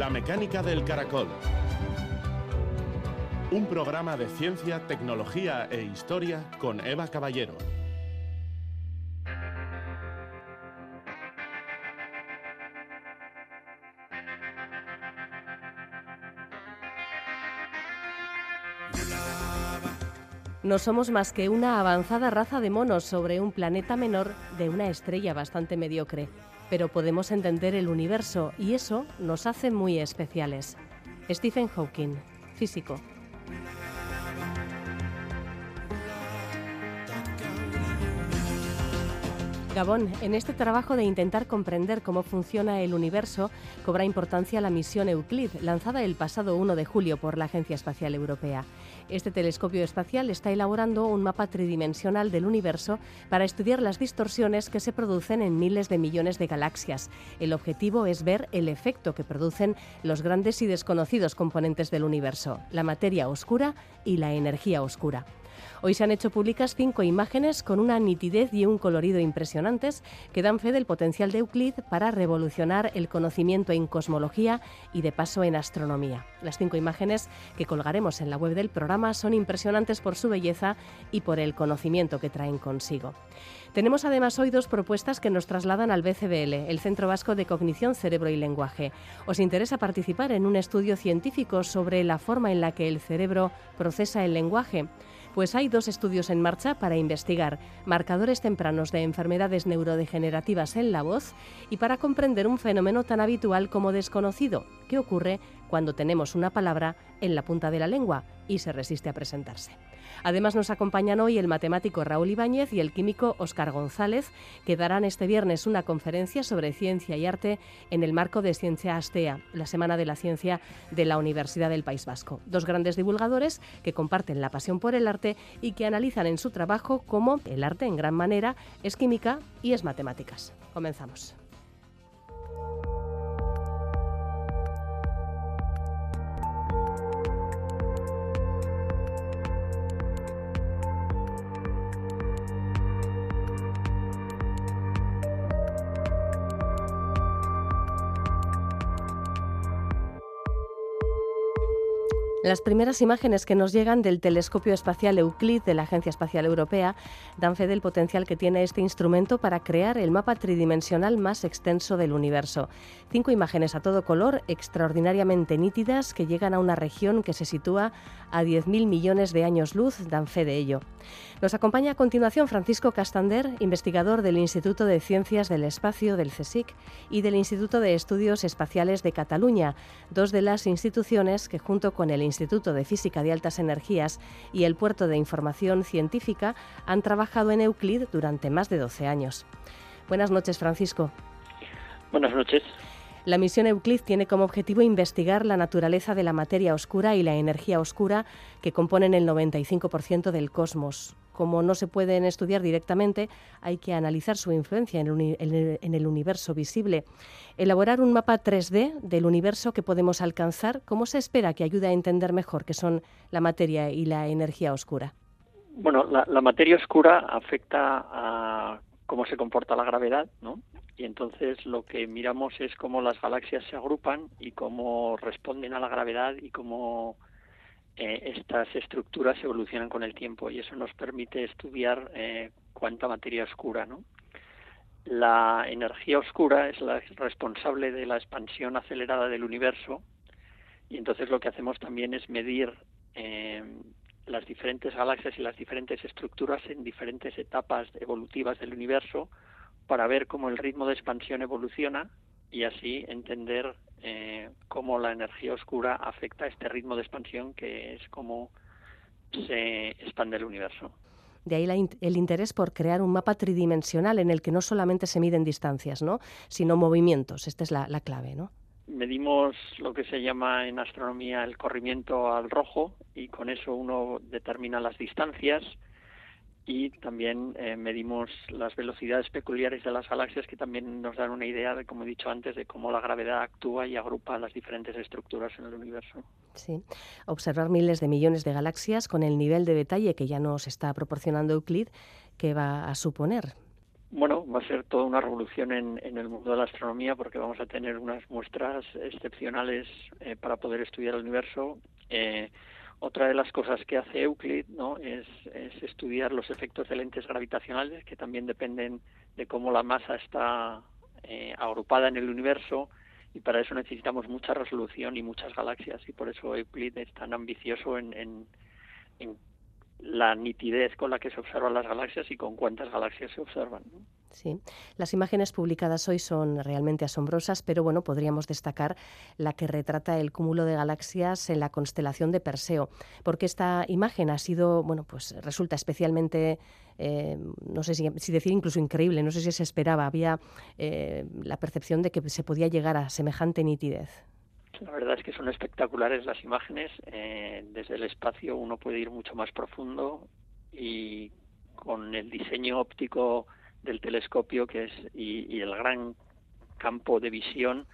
La mecánica del caracol. Un programa de ciencia, tecnología e historia con Eva Caballero. No somos más que una avanzada raza de monos sobre un planeta menor de una estrella bastante mediocre, pero podemos entender el universo y eso nos hace muy especiales. Stephen Hawking, físico. Gabón, en este trabajo de intentar comprender cómo funciona el universo, cobra importancia la misión Euclid, lanzada el pasado 1 de julio por la Agencia Espacial Europea. Este telescopio espacial está elaborando un mapa tridimensional del universo para estudiar las distorsiones que se producen en miles de millones de galaxias. El objetivo es ver el efecto que producen los grandes y desconocidos componentes del universo, la materia oscura y la energía oscura. Hoy se han hecho públicas cinco imágenes con una nitidez y un colorido impresionantes que dan fe del potencial de Euclid para revolucionar el conocimiento en cosmología y de paso en astronomía. Las cinco imágenes que colgaremos en la web del programa son impresionantes por su belleza y por el conocimiento que traen consigo. Tenemos además hoy dos propuestas que nos trasladan al BCBL, el Centro Vasco de Cognición, Cerebro y Lenguaje. ¿Os interesa participar en un estudio científico sobre la forma en la que el cerebro procesa el lenguaje? Pues hay dos estudios en marcha para investigar marcadores tempranos de enfermedades neurodegenerativas en la voz y para comprender un fenómeno tan habitual como desconocido, que ocurre cuando tenemos una palabra en la punta de la lengua y se resiste a presentarse. Además nos acompañan hoy el matemático Raúl Ibáñez y el químico Óscar González, que darán este viernes una conferencia sobre ciencia y arte en el marco de Ciencia Astea, la Semana de la Ciencia de la Universidad del País Vasco. Dos grandes divulgadores que comparten la pasión por el arte y que analizan en su trabajo cómo el arte en gran manera es química y es matemáticas. Comenzamos. Las primeras imágenes que nos llegan del telescopio espacial Euclid de la Agencia Espacial Europea dan fe del potencial que tiene este instrumento para crear el mapa tridimensional más extenso del universo. Cinco imágenes a todo color, extraordinariamente nítidas, que llegan a una región que se sitúa a 10.000 millones de años luz, dan fe de ello. Nos acompaña a continuación Francisco Castander, investigador del Instituto de Ciencias del Espacio del CSIC y del Instituto de Estudios Espaciales de Cataluña, dos de las instituciones que junto con el Instituto de Física de Altas Energías y el Puerto de Información Científica han trabajado en Euclid durante más de 12 años. Buenas noches, Francisco. Buenas noches. La misión Euclid tiene como objetivo investigar la naturaleza de la materia oscura y la energía oscura que componen el 95% del cosmos. Como no se pueden estudiar directamente, hay que analizar su influencia en el, universo visible. Elaborar un mapa 3D del universo que podemos alcanzar, ¿cómo se espera que ayude a entender mejor qué son la materia y la energía oscura? Bueno, la, la materia oscura afecta a cómo se comporta la gravedad, ¿no? y entonces lo que miramos es cómo las galaxias se agrupan y cómo responden a la gravedad y cómo eh, estas estructuras evolucionan con el tiempo y eso nos permite estudiar eh, cuánta materia oscura, ¿no? La energía oscura es la responsable de la expansión acelerada del universo y entonces lo que hacemos también es medir eh, las diferentes galaxias y las diferentes estructuras en diferentes etapas evolutivas del universo para ver cómo el ritmo de expansión evoluciona y así entender eh, cómo la energía oscura afecta a este ritmo de expansión que es cómo se expande el universo. De ahí el interés por crear un mapa tridimensional en el que no solamente se miden distancias, ¿no? sino movimientos. Esta es la, la clave, ¿no? Medimos lo que se llama en astronomía el corrimiento al rojo y con eso uno determina las distancias, y también eh, medimos las velocidades peculiares de las galaxias que también nos dan una idea de, como he dicho antes, de cómo la gravedad actúa y agrupa las diferentes estructuras en el universo. Sí, observar miles de millones de galaxias con el nivel de detalle que ya nos está proporcionando Euclid, ¿qué va a suponer? Bueno, va a ser toda una revolución en, el mundo de la astronomía porque vamos a tener unas muestras excepcionales eh, para poder estudiar el universo. Eh, otra de las cosas que hace Euclid ¿no? es, estudiar los efectos de lentes gravitacionales que también dependen de cómo la masa está eh, agrupada en el universo y para eso necesitamos mucha resolución y muchas galaxias y por eso Euclid es tan ambicioso en, en, en la nitidez con la que se observan las galaxias y con cuántas galaxias se observan. Sí, las imágenes publicadas hoy son realmente asombrosas, pero bueno, podríamos destacar la que retrata el cúmulo de galaxias en la constelación de Perseo, porque esta imagen ha sido, bueno, pues resulta especialmente, eh, no sé si, decir incluso increíble, no sé si se esperaba, había eh, la percepción de que se podía llegar a semejante nitidez. La verdad es que son espectaculares las imágenes. Eh, desde el espacio uno puede ir mucho más profundo y con el diseño óptico del telescopio que es y, el gran campo de visión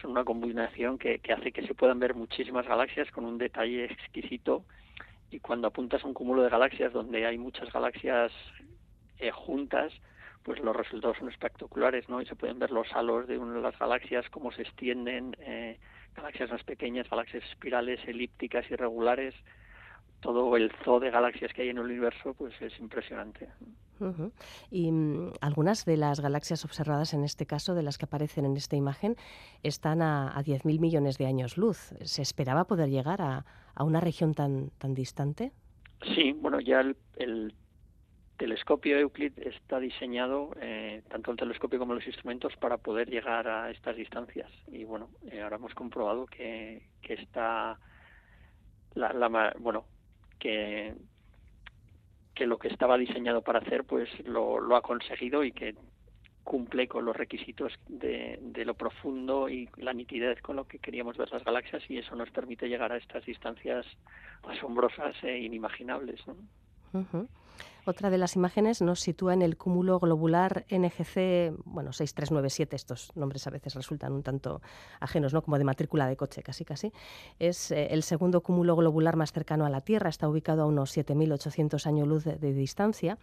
son una combinación que, hace que se puedan ver muchísimas galaxias con un detalle exquisito y cuando apuntas a un cúmulo de galaxias donde hay muchas galaxias eh, juntas pues los resultados son espectaculares, ¿no? Y se pueden ver los halos de una de las galaxias, cómo se extienden, eh, galaxias más pequeñas, galaxias espirales, elípticas, irregulares, todo el zoo de galaxias que hay en el universo, pues es impresionante. Y mm, algunas de las galaxias observadas en este caso, de las que aparecen en esta imagen, están a, a 10.000 millones de años luz. ¿Se esperaba poder llegar a, una región tan, tan distante? Sí, bueno, ya el telescopio Euclid está diseñado, eh, tanto el telescopio como los instrumentos, para poder llegar a estas distancias. Y bueno, eh, ahora hemos comprobado que, que está, la, bueno, que, que lo que estaba diseñado para hacer, pues lo, lo ha conseguido y que cumple con los requisitos de, lo profundo y la nitidez con lo que queríamos ver las galaxias y eso nos permite llegar a estas distancias asombrosas e inimaginables. ¿no? Otra de las imágenes nos sitúa en el cúmulo globular NGC, bueno, 6397, estos nombres a veces resultan un tanto ajenos, ¿no? Como de matrícula de coche, casi casi. Es eh, el segundo cúmulo globular más cercano a la Tierra, está ubicado a unos 7.800 años luz de, distancia.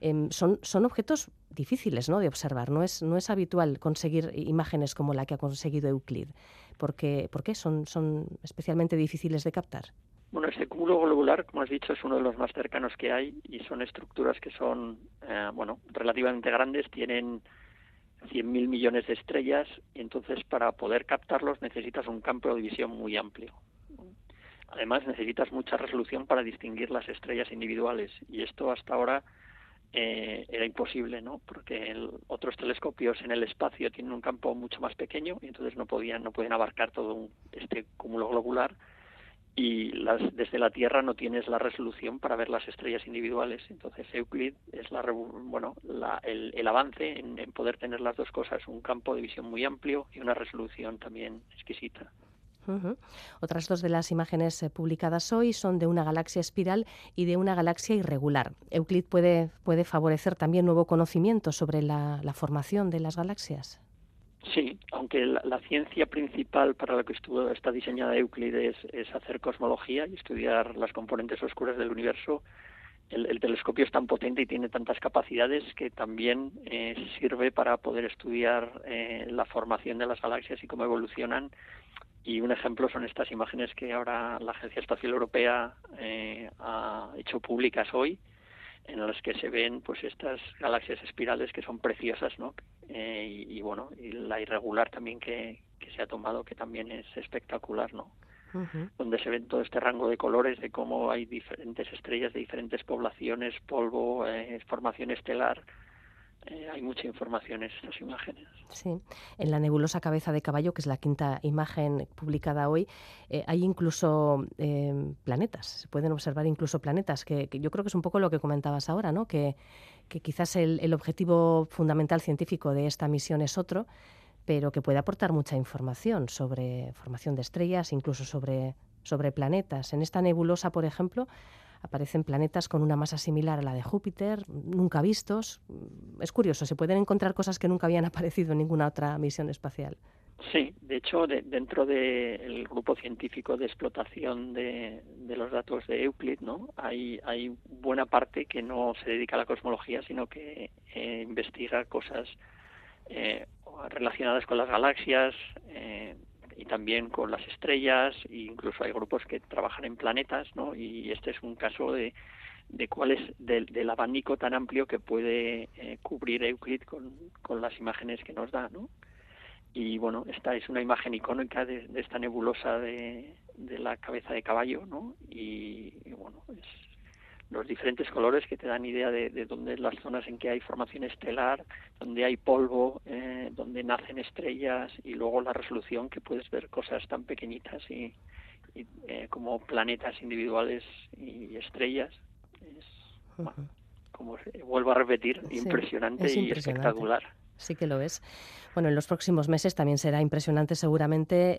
Em, son, son objetos difíciles ¿no? de observar, no es, no es habitual conseguir imágenes como la que ha conseguido Euclid. ¿Por qué son, son especialmente difíciles de captar? Bueno, este cúmulo globular, como has dicho, es uno de los más cercanos que hay y son estructuras que son, eh, bueno, relativamente grandes, tienen 100.000 millones de estrellas y entonces para poder captarlos necesitas un campo de visión muy amplio. Además necesitas mucha resolución para distinguir las estrellas individuales y esto hasta ahora eh, era imposible, ¿no? Porque otros telescopios en el espacio tienen un campo mucho más pequeño y entonces no podían no pueden abarcar todo este cúmulo globular y las, desde la Tierra no tienes la resolución para ver las estrellas individuales. Entonces Euclid es la, bueno, el, el, avance en, poder tener las dos cosas, un campo de visión muy amplio y una resolución también exquisita. Otras dos de las imágenes eh, publicadas hoy son de una galaxia espiral y de una galaxia irregular. Euclid puede, favorecer también nuevo conocimiento sobre la, la formación de las galaxias. Sí, aunque la, ciencia principal para la que estuvo, está diseñada Euclides es, hacer cosmología y estudiar las componentes oscuras del universo, el, telescopio es tan potente y tiene tantas capacidades que también eh, sirve para poder estudiar eh, la formación de las galaxias y cómo evolucionan. Y un ejemplo son estas imágenes que ahora la Agencia Espacial Europea eh, ha hecho públicas hoy, en las que se ven pues estas galaxias espirales que son preciosas, ¿no? Eh, y, bueno, y la irregular también que, que, se ha tomado, que también es espectacular, ¿no? Donde se ven todo este rango de colores, de cómo hay diferentes estrellas de diferentes poblaciones, polvo, eh, formación estelar, eh, hay mucha información en estas imágenes. Sí, en la nebulosa cabeza de caballo, que es la quinta imagen publicada hoy, eh, hay incluso eh, planetas, se pueden observar incluso planetas, que, yo creo que es un poco lo que comentabas ahora, ¿no? que, quizás el, el, objetivo fundamental científico de esta misión es otro, pero que puede aportar mucha información sobre formación de estrellas, incluso sobre, sobre planetas. En esta nebulosa, por ejemplo, aparecen planetas con una masa similar a la de Júpiter, nunca vistos. Es curioso, se pueden encontrar cosas que nunca habían aparecido en ninguna otra misión espacial. Sí, de hecho, dentro del grupo científico de explotación de, los datos de Euclid, ¿no? Hay, hay buena parte que no se dedica a la cosmología, sino que eh, investiga cosas eh, relacionadas con las galaxias eh, y también con las estrellas, e incluso hay grupos que trabajan en planetas, ¿no? Y este es un caso de, de cuál es del, abanico tan amplio que puede cubrir Euclid con, con las imágenes que nos da, ¿no? y bueno, esta es una imagen icónica de, esta nebulosa de, la cabeza de caballo, ¿no? Y, bueno, es los diferentes colores que te dan idea de, de dónde las zonas en que hay formación estelar, donde hay polvo, eh, donde nacen estrellas y luego la resolución que puedes ver cosas tan pequeñitas y, eh, como planetas individuales y estrellas. Es, como vuelvo a repetir, impresionante y espectacular. Sí que lo es. Bueno, en los próximos meses también será impresionante seguramente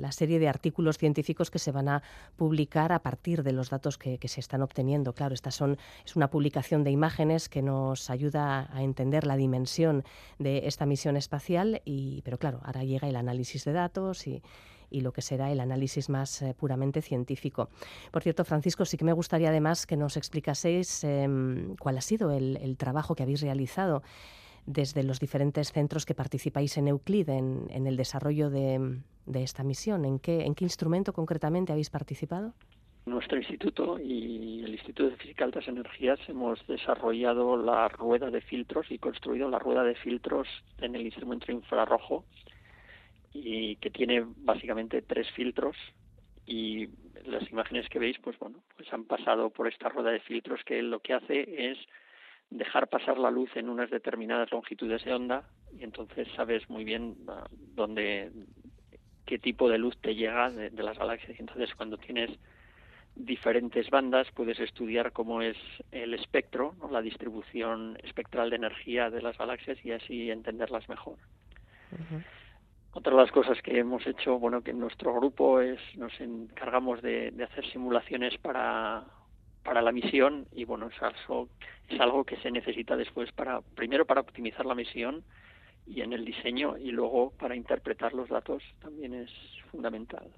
la serie de artículos científicos que se van a publicar a partir de los datos que, se están obteniendo. Claro, estas son, es una publicación de imágenes que nos ayuda a entender la dimensión de esta misión espacial, pero claro, ahora llega el análisis de datos y, lo que será el análisis más eh, puramente científico. Por cierto, Francisco, sí que me gustaría además que nos explicaseis em, cuál ha sido el trabajo que habéis realizado desde los diferentes centros que participáis en Euclid en, el desarrollo de, esta misión. ¿En qué, ¿En qué instrumento concretamente habéis participado? Nuestro instituto y el Instituto de Física de Altas Energías hemos desarrollado la rueda de filtros y construido la rueda de filtros en el instrumento infrarrojo y que tiene básicamente tres filtros y las imágenes que veis pues bueno pues han pasado por esta rueda de filtros que lo que hace es dejar pasar la luz en unas determinadas longitudes de onda y entonces sabes muy bien ah, dónde qué tipo de luz te llega de, las galaxias. Y entonces cuando tienes diferentes bandas puedes estudiar cómo es el espectro, la distribución espectral de energía de las galaxias y así entenderlas mejor. Otra de las cosas que hemos hecho, bueno, que en nuestro grupo es nos encargamos de hacer simulaciones para para la misión y bueno es algo, es algo que se necesita después para primero para optimizar la misión y en el diseño y luego para interpretar los datos también es fundamental.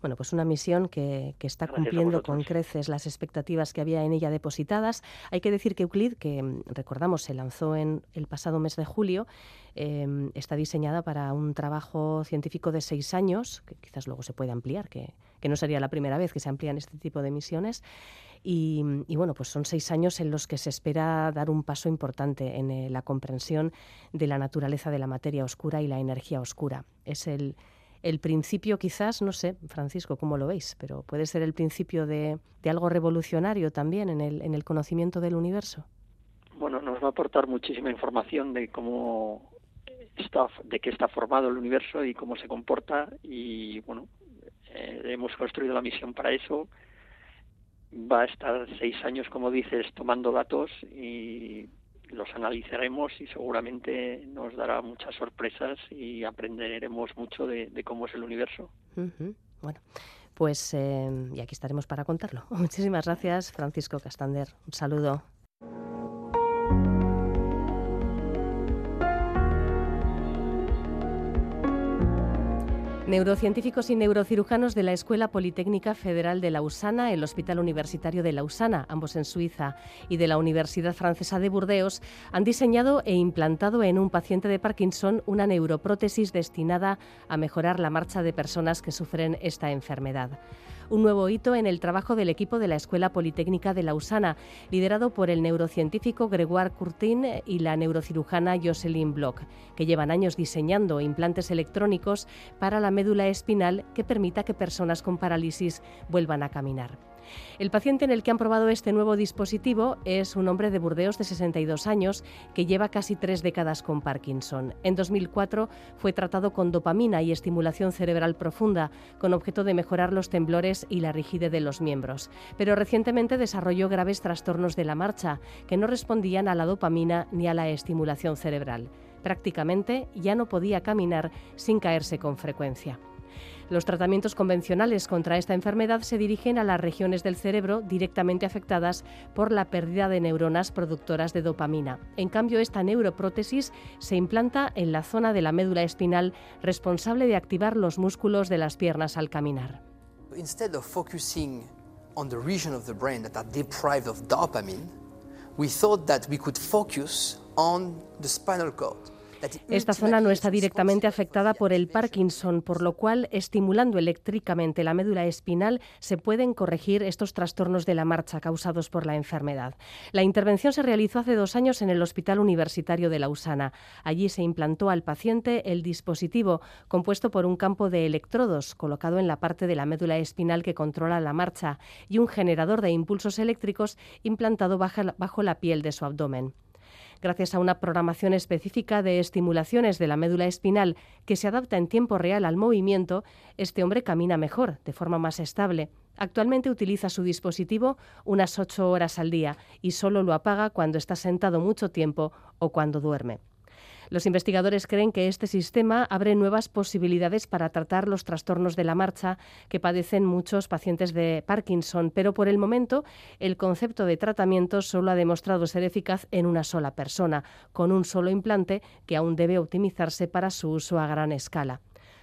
Bueno, pues una misión que, está cumpliendo con creces las expectativas que había en ella depositadas. Hay que decir que Euclid, que mm, recordamos se lanzó en el pasado mes de julio, em, está diseñada para un trabajo científico de seis años, que quizás luego se puede ampliar, que, no sería la primera vez que se amplían este tipo de misiones. Y, bueno, pues son seis años en los que se espera dar un paso importante en eh, la comprensión de la naturaleza de la materia oscura y la energía oscura. Es el el principio quizás, no sé, Francisco, cómo lo veis, pero puede ser el principio de, algo revolucionario también en el, en el conocimiento del universo. Bueno, nos va a aportar muchísima información de cómo está, de qué está formado el universo y cómo se comporta y bueno, eh, hemos construido la misión para eso. Va a estar seis años, como dices, tomando datos y los analizaremos y seguramente nos dará muchas sorpresas y aprenderemos mucho de, cómo es el universo. Bueno, pues eh, y aquí estaremos para contarlo. Muchísimas gracias, Francisco Castander. Un saludo. Neurocientíficos y neurocirujanos de la Escuela Politécnica Federal de Lausana, el Hospital Universitario de Lausana, ambos en Suiza, y de la Universidad Francesa de Burdeos, han diseñado e implantado en un paciente de Parkinson una neuroprótesis destinada a mejorar la marcha de personas que sufren esta enfermedad un nuevo hito en el trabajo del equipo de la Escuela Politécnica de Lausana, liderado por el neurocientífico Gregoire Courtin y la neurocirujana Jocelyn Bloch, que llevan años diseñando implantes electrónicos para la médula espinal que permita que personas con parálisis vuelvan a caminar. El paciente en el que han probado este nuevo dispositivo es un hombre de Burdeos de 62 años que lleva casi tres décadas con Parkinson. En 2004 fue tratado con dopamina y estimulación cerebral profunda con objeto de mejorar los temblores y la rigidez de los miembros. Pero recientemente desarrolló graves trastornos de la marcha que no respondían a la dopamina ni a la estimulación cerebral. Prácticamente ya no podía caminar sin caerse con frecuencia. Los tratamientos convencionales contra esta enfermedad se dirigen a las regiones del cerebro directamente afectadas por la pérdida de neuronas productoras de dopamina. En cambio, esta neuroprótesis se implanta en la zona de la médula espinal responsable de activar los músculos de las piernas al caminar. Instead of focusing on the region of the brain that are deprived of dopamine, we thought that we could focus on the spinal cord. Esta zona no está directamente afectada por el Parkinson, por lo cual, estimulando eléctricamente la médula espinal, se pueden corregir estos trastornos de la marcha causados por la enfermedad. La intervención se realizó hace dos años en el Hospital Universitario de Lausana. Allí se implantó al paciente el dispositivo compuesto por un campo de electrodos colocado en la parte de la médula espinal que controla la marcha y un generador de impulsos eléctricos implantado bajo la piel de su abdomen gracias a una programación específica de estimulaciones de la médula espinal que se adapta en tiempo real al movimiento, este hombre camina mejor, de forma más estable. Actualmente utiliza su dispositivo unas ocho horas al día y solo lo apaga cuando está sentado mucho tiempo o cuando duerme. Los investigadores creen que este sistema abre nuevas posibilidades para tratar los trastornos de la marcha que padecen muchos pacientes de Parkinson, pero por el momento el concepto de tratamiento solo ha demostrado ser eficaz en una sola persona, con un solo implante que aún debe optimizarse para su uso a gran escala.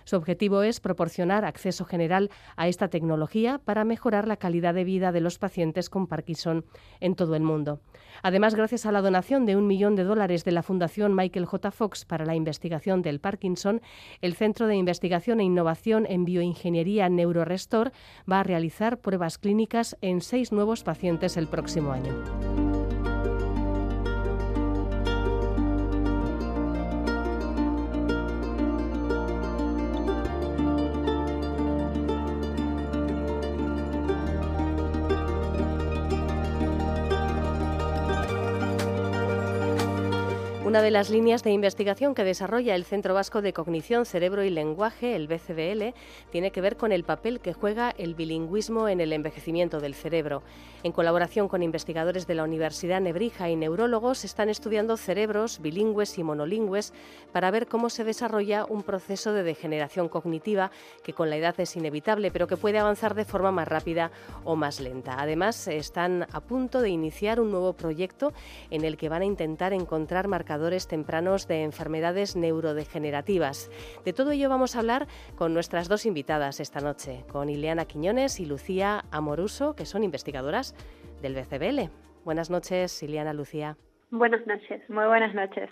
Su objetivo es proporcionar acceso general a esta tecnología para mejorar la calidad de vida de los pacientes con Parkinson en todo el mundo. Además, gracias a la donación de un millón de dólares de la Fundación Michael J. Fox para la investigación del Parkinson, el Centro de Investigación e Innovación en Bioingeniería NeuroRestor va a realizar pruebas clínicas en seis nuevos pacientes el próximo año. Una de las líneas de investigación que desarrolla el Centro Vasco de Cognición, Cerebro y Lenguaje, el BCBL, tiene que ver con el papel que juega el bilingüismo en el envejecimiento del cerebro. En colaboración con investigadores de la Universidad Nebrija y neurólogos, están estudiando cerebros bilingües y monolingües para ver cómo se desarrolla un proceso de degeneración cognitiva que con la edad es inevitable, pero que puede avanzar de forma más rápida o más lenta. Además, están a punto de iniciar un nuevo proyecto en el que van a intentar encontrar marcadores tempranos de enfermedades neurodegenerativas. De todo ello vamos a hablar con nuestras dos invitadas esta noche, con Ileana Quiñones y Lucía Amoruso, que son investigadoras del BCBL. Buenas noches, Ileana Lucía. Buenas noches, muy buenas noches.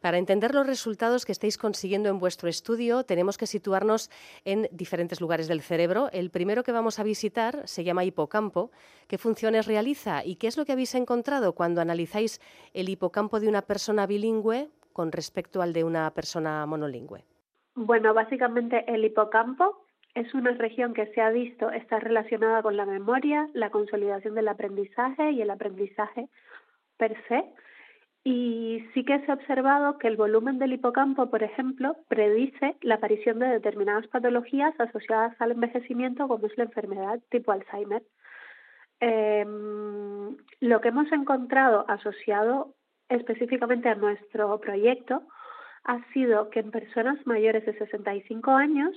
Para entender los resultados que estáis consiguiendo en vuestro estudio, tenemos que situarnos en diferentes lugares del cerebro. El primero que vamos a visitar se llama hipocampo. ¿Qué funciones realiza y qué es lo que habéis encontrado cuando analizáis el hipocampo de una persona bilingüe con respecto al de una persona monolingüe? Bueno, básicamente el hipocampo es una región que se ha visto está relacionada con la memoria, la consolidación del aprendizaje y el aprendizaje per se. Y sí que se ha observado que el volumen del hipocampo, por ejemplo, predice la aparición de determinadas patologías asociadas al envejecimiento, como es la enfermedad tipo Alzheimer. Em, lo que hemos encontrado asociado específicamente a nuestro proyecto ha sido que en personas mayores de 65 años,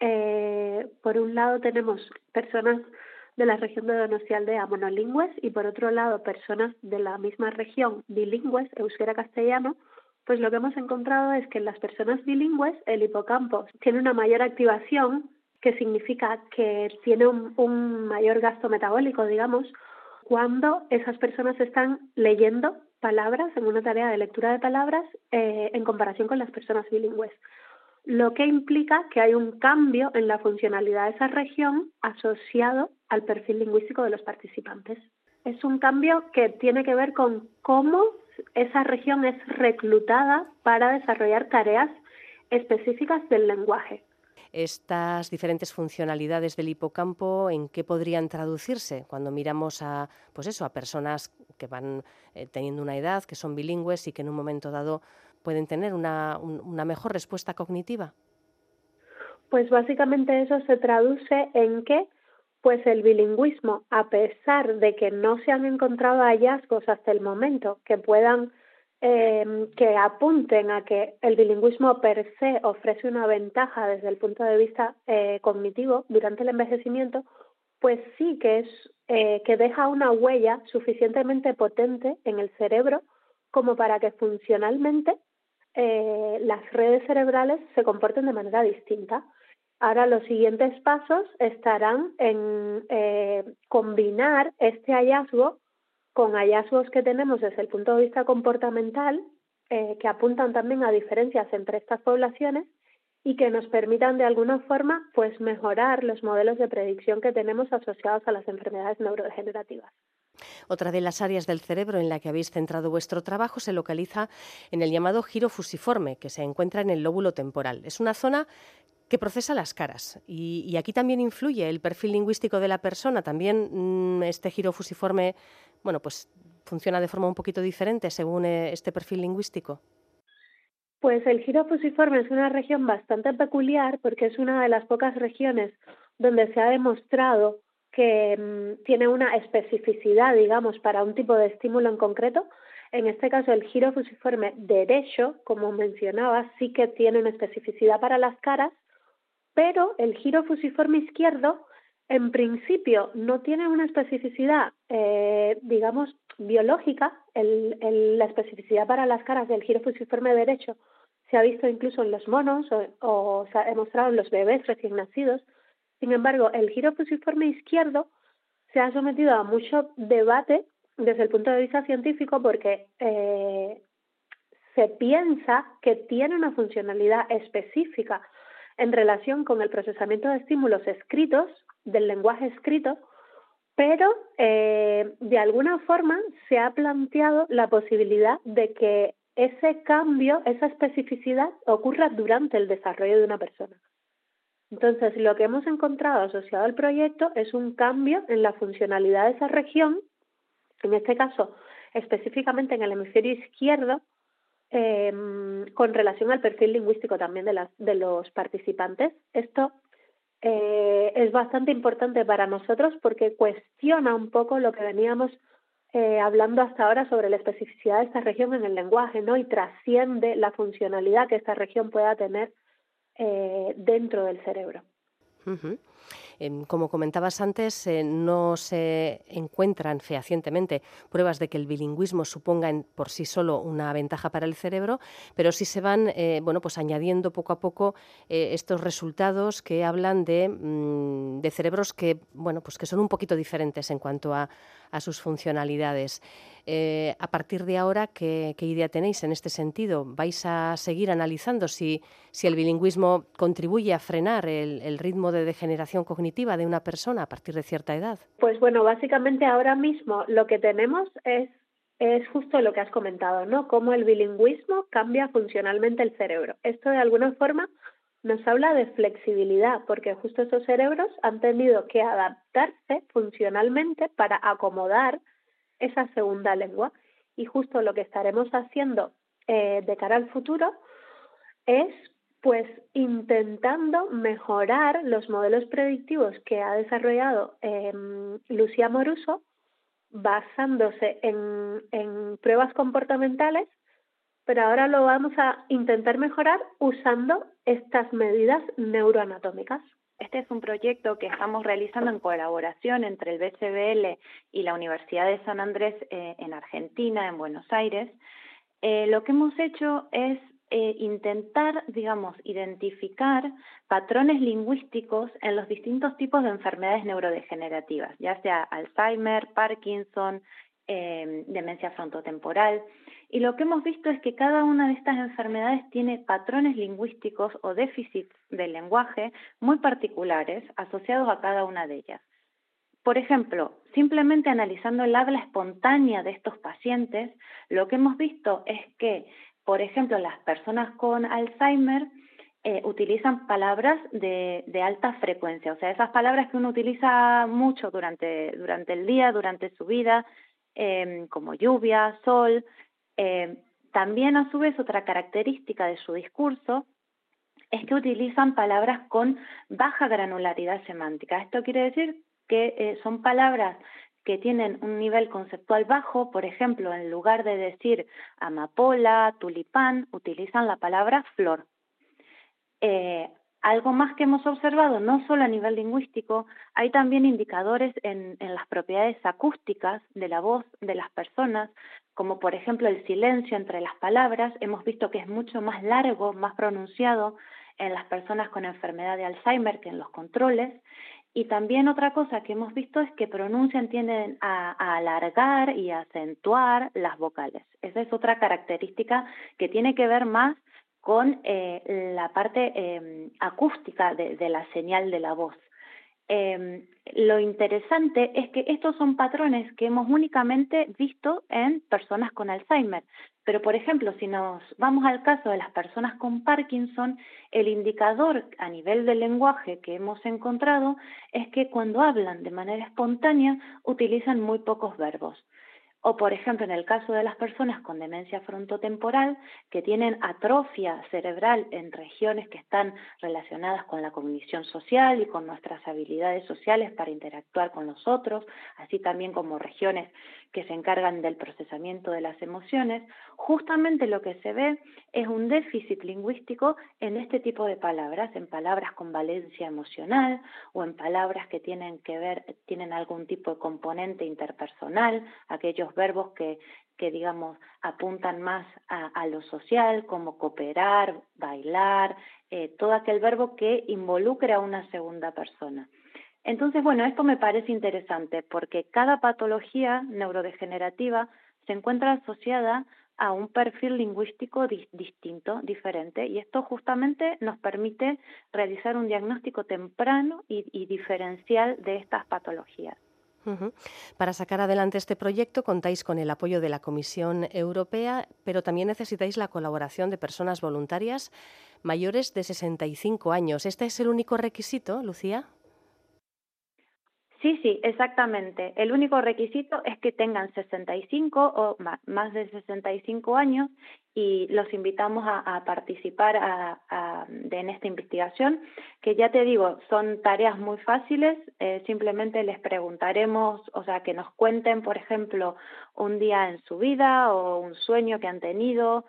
eh, por un lado tenemos personas de la región de Donostialdea monolingües y por otro lado personas de la misma región bilingües, euskera-castellano, pues lo que hemos encontrado es que en las personas bilingües el hipocampo tiene una mayor activación, que significa que tiene un, mayor gasto metabólico, digamos, cuando esas personas están leyendo palabras en una tarea de lectura de palabras eh, en comparación con las personas bilingües. Lo que implica que hay un cambio en la funcionalidad de esa región asociado al perfil lingüístico de los participantes. Es un cambio que tiene que ver con cómo esa región es reclutada para desarrollar tareas específicas del lenguaje. Estas diferentes funcionalidades del hipocampo, ¿en qué podrían traducirse cuando miramos a, pues eso, a personas que van eh, teniendo una edad, que son bilingües y que en un momento dado pueden tener una, una mejor respuesta cognitiva? Pues básicamente eso se traduce en que pues el bilingüismo, a pesar de que no se han encontrado hallazgos hasta el momento que puedan em, que apunten a que el bilingüismo per se ofrece una ventaja desde el punto de vista eh, cognitivo durante el envejecimiento, pues sí que es eh, que deja una huella suficientemente potente en el cerebro como para que funcionalmente eh, las redes cerebrales se comporten de manera distinta. Ahora los siguientes pasos estarán en eh, combinar este hallazgo con hallazgos que tenemos desde el punto de vista comportamental, eh, que apuntan también a diferencias entre estas poblaciones y que nos permitan de alguna forma pues mejorar los modelos de predicción que tenemos asociados a las enfermedades neurodegenerativas. Otra de las áreas del cerebro en la que habéis centrado vuestro trabajo se localiza en el llamado giro fusiforme, que se encuentra en el lóbulo temporal. Es una zona que procesa las caras. Y, aquí también influye el perfil lingüístico de la persona. También mm, este giro fusiforme, bueno, pues funciona de forma un poquito diferente según eh, este perfil lingüístico. Pues el giro fusiforme es una región bastante peculiar porque es una de las pocas regiones donde se ha demostrado que mm, tiene una especificidad, digamos, para un tipo de estímulo en concreto. En este caso, el giro fusiforme derecho, como mencionaba, sí que tiene una especificidad para las caras, pero el giro fusiforme izquierdo, en principio, no tiene una especificidad, eh, digamos, biológica. la especificidad para las caras del giro fusiforme derecho se ha visto incluso en los monos o, o se ha demostrado en los bebés recién nacidos, sin embargo, el giro fusiforme izquierdo se ha sometido a mucho debate desde el punto de vista científico porque eh, se piensa que tiene una funcionalidad específica en relación con el procesamiento de estímulos escritos, del lenguaje escrito, pero eh, de alguna forma se ha planteado la posibilidad de que ese cambio, esa especificidad ocurra durante el desarrollo de una persona. Entonces, lo que hemos encontrado asociado al proyecto es un cambio en la funcionalidad de esa región, en este caso específicamente en el hemisferio izquierdo, em, con relación al perfil lingüístico también de, de los participantes. Esto eh, es bastante importante para nosotros porque cuestiona un poco lo que veníamos eh, hablando hasta ahora sobre la especificidad de esta región en el lenguaje, ¿no? Y trasciende la funcionalidad que esta región pueda tener eh, dentro del cerebro. Em, como comentabas antes, eh, no se encuentran fehacientemente pruebas de que el bilingüismo suponga por sí solo una ventaja para el cerebro, pero sí se van eh, bueno, pues añadiendo poco a poco estos resultados que hablan de, mm, de, cerebros que, bueno, pues que son un poquito diferentes en cuanto a, a sus funcionalidades. Eh, a partir de ahora, ¿qué, idea tenéis en este sentido? ¿Vais a seguir analizando si, si el bilingüismo contribuye a frenar el, ritmo de degeneración cognitiva de una persona a partir de cierta edad? Pues bueno, básicamente ahora mismo lo que tenemos es es justo lo que has comentado, ¿no? Cómo el bilingüismo cambia funcionalmente el cerebro. Esto de alguna forma nos habla de flexibilidad, porque justo esos cerebros han tenido que adaptarse funcionalmente para acomodar esa segunda lengua. Y justo lo que estaremos haciendo eh, de cara al futuro es pues intentando mejorar los modelos predictivos que ha desarrollado eh, Lucía Moruso basándose en, en pruebas comportamentales pero ahora lo vamos a intentar mejorar usando estas medidas neuroanatómicas. Este es un proyecto que estamos realizando en colaboración entre el BCBL y la Universidad de San Andrés eh, en Argentina, en Buenos Aires. Eh, lo que hemos hecho es eh, intentar, digamos, identificar patrones lingüísticos en los distintos tipos de enfermedades neurodegenerativas, ya sea Alzheimer, Parkinson, demencia frontotemporal. Y lo que hemos visto es que cada una de estas enfermedades tiene patrones lingüísticos o déficits del lenguaje muy particulares asociados a cada una de ellas. Por ejemplo, simplemente analizando el habla espontánea de estos pacientes, lo que hemos visto es que, por ejemplo, las personas con Alzheimer eh, utilizan palabras de, alta frecuencia, o sea, esas palabras que uno utiliza mucho durante, durante el día, durante su vida, eh, como lluvia, sol, eh, también, a su vez, otra característica de su discurso es que utilizan palabras con baja granularidad semántica. Esto quiere decir que eh, son palabras que tienen un nivel conceptual bajo, por ejemplo, en lugar de decir amapola, tulipán, utilizan la palabra flor. Eh, algo más que hemos observado, no solo a nivel lingüístico, hay también indicadores en, en, las propiedades acústicas de la voz de las personas, como por ejemplo el silencio entre las palabras. Hemos visto que es mucho más largo, más pronunciado en las personas con enfermedad de Alzheimer que en los controles. Y también otra cosa que hemos visto es que pronuncian, tienden a, alargar y acentuar las vocales. Esa es otra característica que tiene que ver más con eh, la parte eh, acústica de, la señal de la voz. Eh, lo interesante es que estos son patrones que hemos únicamente visto en personas con Alzheimer. Pero, por ejemplo, si nos vamos al caso de las personas con Parkinson, el indicador a nivel del lenguaje que hemos encontrado es que cuando hablan de manera espontánea utilizan muy pocos verbos. O, por ejemplo, en el caso de las personas con demencia frontotemporal que tienen atrofia cerebral en regiones que están relacionadas con la cognición social y con nuestras habilidades sociales para interactuar con los otros, así también como regiones que se encargan del procesamiento de las emociones, justamente lo que se ve es un déficit lingüístico en este tipo de palabras, en palabras con valencia emocional o en palabras que tienen que ver, tienen algún tipo de componente interpersonal, aquellos verbos que, que digamos, apuntan más a, lo social, como cooperar, bailar, eh, todo aquel verbo que involucre a una segunda persona. Entonces, bueno, esto me parece interesante porque cada patología neurodegenerativa se encuentra asociada a un perfil lingüístico di distinto, diferente, y esto justamente nos permite realizar un diagnóstico temprano y, diferencial de estas patologías. Para sacar adelante este proyecto contáis con el apoyo de la Comisión Europea, pero también necesitáis la colaboración de personas voluntarias mayores de 65 años. ¿Este es el único requisito, Lucía? Sí, sí, exactamente. El único requisito es que tengan 65 o más de 65 años y los invitamos a, participar a, de, en esta investigación, que ya te digo, son tareas muy fáciles, eh, simplemente les preguntaremos, o sea, que nos cuenten, por ejemplo, un día en su vida o un sueño que han tenido,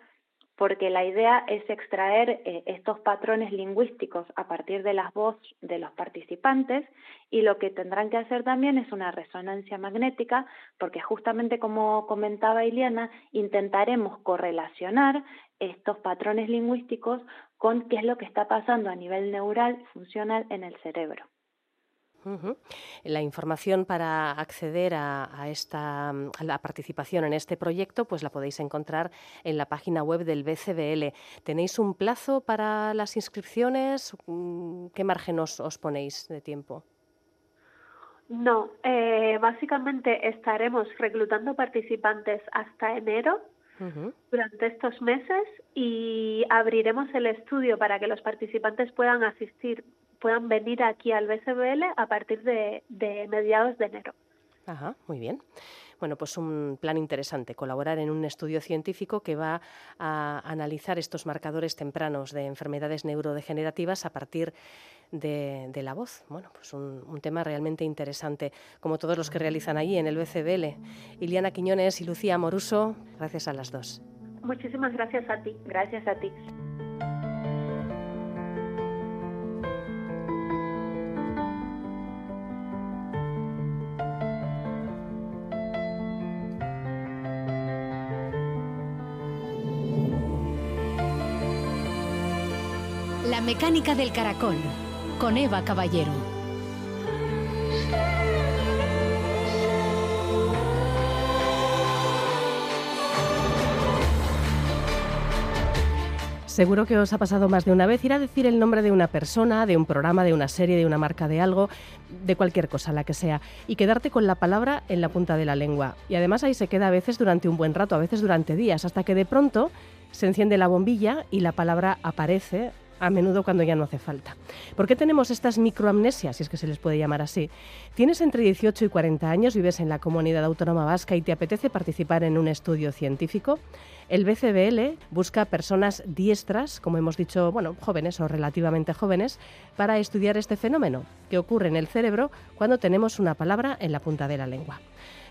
porque la idea es extraer eh, estos patrones lingüísticos a partir de las voces de los participantes y lo que tendrán que hacer también es una resonancia magnética, porque justamente como comentaba Iliana, intentaremos correlacionar estos patrones lingüísticos con qué es lo que está pasando a nivel neural funcional en el cerebro. Uh -huh. La información para acceder a, a, esta a la participación en este proyecto, pues la podéis encontrar en la página web del BCBL. ¿Tenéis un plazo para las inscripciones? Mm, ¿Qué margen os, os ponéis de tiempo? No, eh, básicamente estaremos reclutando participantes hasta enero uh -huh. durante estos meses y abriremos el estudio para que los participantes puedan asistir puedan venir aquí al BCBL a partir de, de mediados de enero. Ajá, muy bien. Bueno, pues un plan interesante, colaborar en un estudio científico que va a analizar estos marcadores tempranos de enfermedades neurodegenerativas a partir de, de la voz. Bueno, pues un, un, tema realmente interesante, como todos los que realizan allí en el BCBL. Iliana Quiñones y Lucía Moruso, gracias a las dos. Muchísimas gracias a ti. Gracias a ti. La mecánica del caracol, con Eva Caballero. Seguro que os ha pasado más de una vez ir a decir el nombre de una persona, de un programa, de una serie, de una marca de algo, de cualquier cosa, la que sea, y quedarte con la palabra en la punta de la lengua. Y además ahí se queda a veces durante un buen rato, a veces durante días, hasta que de pronto se enciende la bombilla y la palabra aparece a menudo cuando ya no hace falta. ¿Por qué tenemos estas microamnesias, si es que se les puede llamar así? Tienes entre 18 y 40 años, vives en la comunidad autónoma vasca y te apetece participar en un estudio científico. El BCBL busca personas diestras, como hemos dicho, bueno, jóvenes o relativamente jóvenes, para estudiar este fenómeno que ocurre en el cerebro cuando tenemos una palabra en la punta de la lengua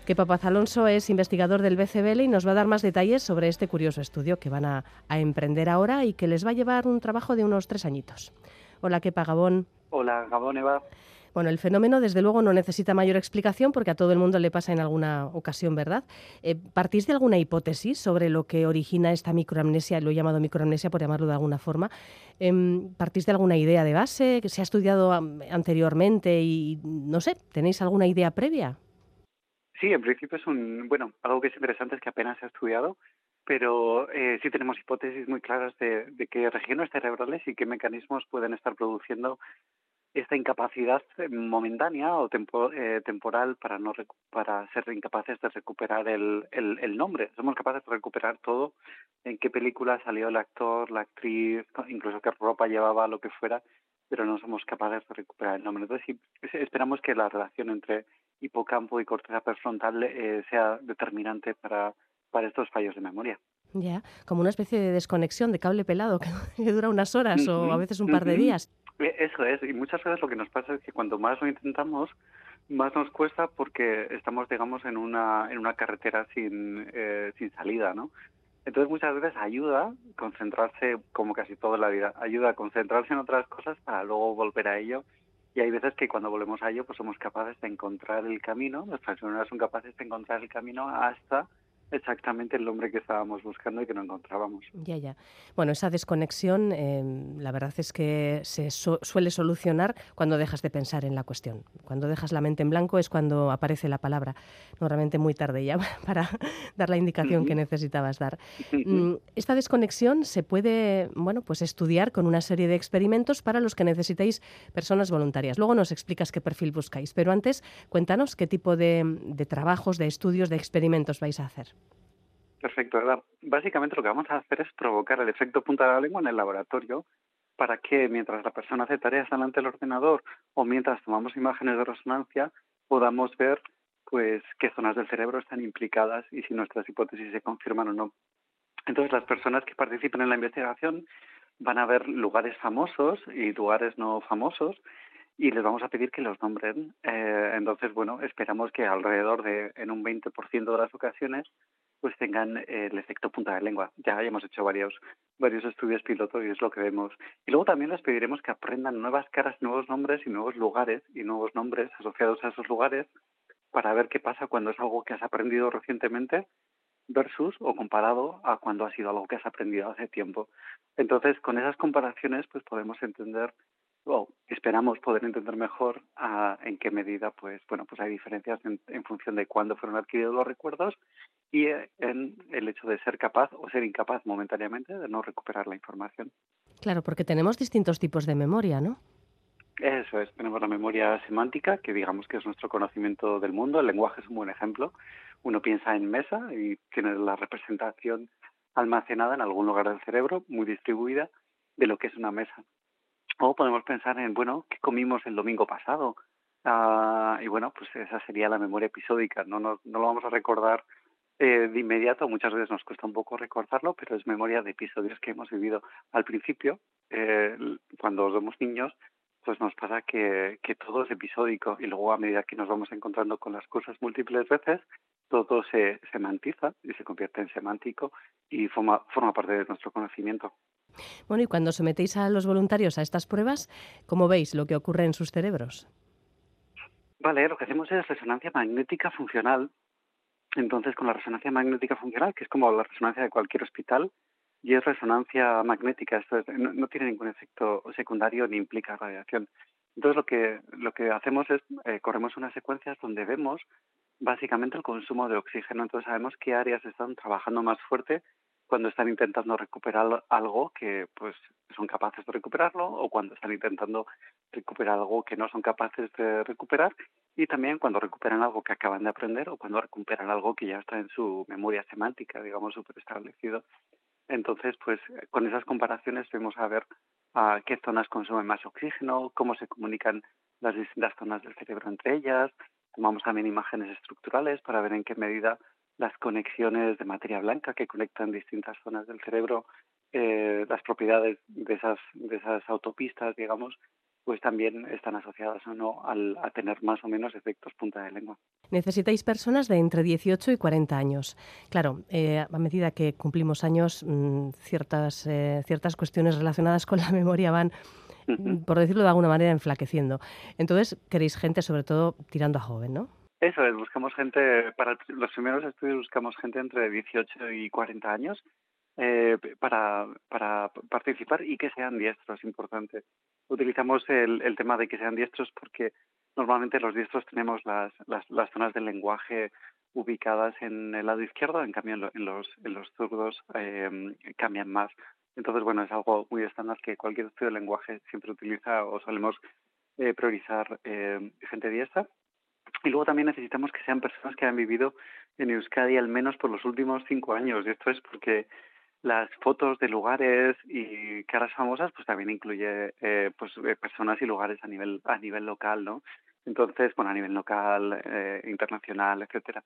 que Papaz Alonso es investigador del BCBL y nos va a dar más detalles sobre este curioso estudio que van a, emprender ahora y que les va a llevar un trabajo de unos tres añitos. Hola, Kepa Gabón. Hola, Gabón, Eva. Bueno, el fenómeno desde luego no necesita mayor explicación porque a todo el mundo le pasa en alguna ocasión, ¿verdad? Eh, ¿Partís de alguna hipótesis sobre lo que origina esta microamnesia? Lo he llamado microamnesia por llamarlo de alguna forma. Em, ¿Partís de alguna idea de base que se ha estudiado anteriormente y no sé, ¿tenéis alguna idea previa? Sí, en principio es un, bueno, algo que es interesante es que apenas se ha estudiado, pero eh, sí tenemos hipótesis muy claras de, de qué regiones cerebrales y qué mecanismos pueden estar produciendo esta incapacidad momentánea o eh, temporal para no para ser incapaces de recuperar el, el, el, nombre. Somos capaces de recuperar todo, en qué película salió el actor, la actriz, incluso qué ropa llevaba, lo que fuera, pero no somos capaces de recuperar el nombre. Entonces, sí, esperamos que la relación entre hipocampo y corteza prefrontal eh, sea determinante para, para estos fallos de memoria. Ya, como una especie de desconexión de cable pelado que, dura unas horas o a veces un par de días. E, eso es, y muchas veces lo que nos pasa es que cuando más lo intentamos, más nos cuesta porque estamos, digamos, en una, en una carretera sin, eh, sin salida, ¿no? Entonces muchas veces ayuda concentrarse, como casi toda la vida, ayuda a concentrarse en otras cosas para luego volver a ello. Y hay veces que cuando volvemos a ello, pues somos capaces de encontrar el camino, nuestras neuronas son capaces de encontrar el camino hasta exactamente el nombre que estábamos buscando y que no encontrábamos. Ya, ya. Bueno, esa desconexión, em, la verdad es que se suele solucionar cuando dejas de pensar en la cuestión. Cuando dejas la mente en blanco es cuando aparece la palabra. Normalmente muy tarde ya para dar la indicación que necesitabas dar. Mm, esta desconexión se puede, bueno, pues estudiar con una serie de experimentos para los que necesitéis personas voluntarias. Luego nos explicas qué perfil buscáis, pero antes cuéntanos qué tipo de, de trabajos, de estudios, de experimentos vais a hacer. Perfecto, ¿verdad? Básicamente lo que vamos a hacer es provocar el efecto punta de la lengua en el laboratorio para que mientras la persona hace tareas delante del ordenador o mientras tomamos imágenes de resonancia podamos ver pues qué zonas del cerebro están implicadas y si nuestras hipótesis se confirman o no. Entonces las personas que participen en la investigación van a ver lugares famosos y lugares no famosos y les vamos a pedir que los nombren. Eh, entonces, bueno, esperamos que alrededor de, en un 20% de las ocasiones, pues tengan el efecto punta de lengua. Ya hemos hecho varios, varios estudios pilotos y es lo que vemos. Y luego también les pediremos que aprendan nuevas caras, nuevos nombres y nuevos lugares y nuevos nombres asociados a esos lugares para ver qué pasa cuando es algo que has aprendido recientemente versus o comparado a cuando ha sido algo que has aprendido hace tiempo. Entonces, con esas comparaciones, pues podemos entender o esperamos poder entender mejor en qué medida pues bueno pues hay diferencias en, función de cuándo fueron adquiridos los recuerdos y eh, en el hecho de ser capaz o ser incapaz momentáneamente de no recuperar la información. Claro, porque tenemos distintos tipos de memoria, ¿no? Eso es, tenemos la memoria semántica, que digamos que es nuestro conocimiento del mundo. El lenguaje es un buen ejemplo. Uno piensa en mesa y tiene la representación almacenada en algún lugar del cerebro, muy distribuida, de lo que es una mesa. O podemos pensar en, bueno, ¿qué comimos el domingo pasado? Ah, y bueno, pues esa sería la memoria episódica. No, no, no lo vamos a recordar eh, de inmediato, muchas veces nos cuesta un poco recordarlo, pero es memoria de episodios que hemos vivido al principio, eh, cuando somos niños, pues nos pasa que, que todo es episódico y luego a medida que nos vamos encontrando con las cosas múltiples veces, todo se semantiza y se convierte en semántico y forma, forma parte de nuestro conocimiento. Bueno, y cuando sometéis a los voluntarios a estas pruebas, ¿cómo veis lo que ocurre en sus cerebros? Vale, lo que hacemos es resonancia magnética funcional. Entonces, con la resonancia magnética funcional, que es como la resonancia de cualquier hospital, y es resonancia magnética, esto no, tiene ningún efecto secundario ni implica radiación. Entonces, lo que, lo que hacemos es, eh, corremos unas secuencias donde vemos básicamente el consumo de oxígeno. Entonces, sabemos qué áreas están trabajando más fuerte cuando están intentando recuperar algo que pues son capaces de recuperarlo o cuando están intentando recuperar algo que no son capaces de recuperar y también cuando recuperan algo que acaban de aprender o cuando recuperan algo que ya está en su memoria semántica, digamos, súper establecido. Entonces, pues con esas comparaciones vamos a ver a qué zonas consumen más oxígeno, cómo se comunican las distintas zonas del cerebro entre ellas. Tomamos también imágenes estructurales para ver en qué medida las conexiones de materia blanca que conectan distintas zonas del cerebro, eh, las propiedades de esas, de esas autopistas, digamos, pues también están asociadas o no al, a tener más o menos efectos punta de lengua. Necesitáis personas de entre 18 y 40 años. Claro, eh, a medida que cumplimos años, mm, ciertas, eh, ciertas cuestiones relacionadas con la memoria van por decirlo de alguna manera, enflaqueciendo. Entonces, queréis gente sobre todo tirando a joven, ¿no? Eso es, buscamos gente, para los primeros estudios buscamos gente entre 18 y 40 años eh, para, participar y que sean diestros, importante. Utilizamos el, tema de que sean diestros porque normalmente los diestros tenemos las, las, zonas del lenguaje ubicadas en el lado izquierdo, en cambio en, los, zurdos eh, cambian más. Entonces, bueno, es algo muy estándar que cualquier estudio de lenguaje siempre utiliza o solemos eh, priorizar eh, gente diestra. Y luego también necesitamos que sean personas que han vivido en Euskadi al menos por los últimos cinco años. Y esto es porque las fotos de lugares y caras famosas pues también incluye eh, pues eh, personas y lugares a nivel a nivel local no entonces bueno a nivel local eh, internacional etcétera.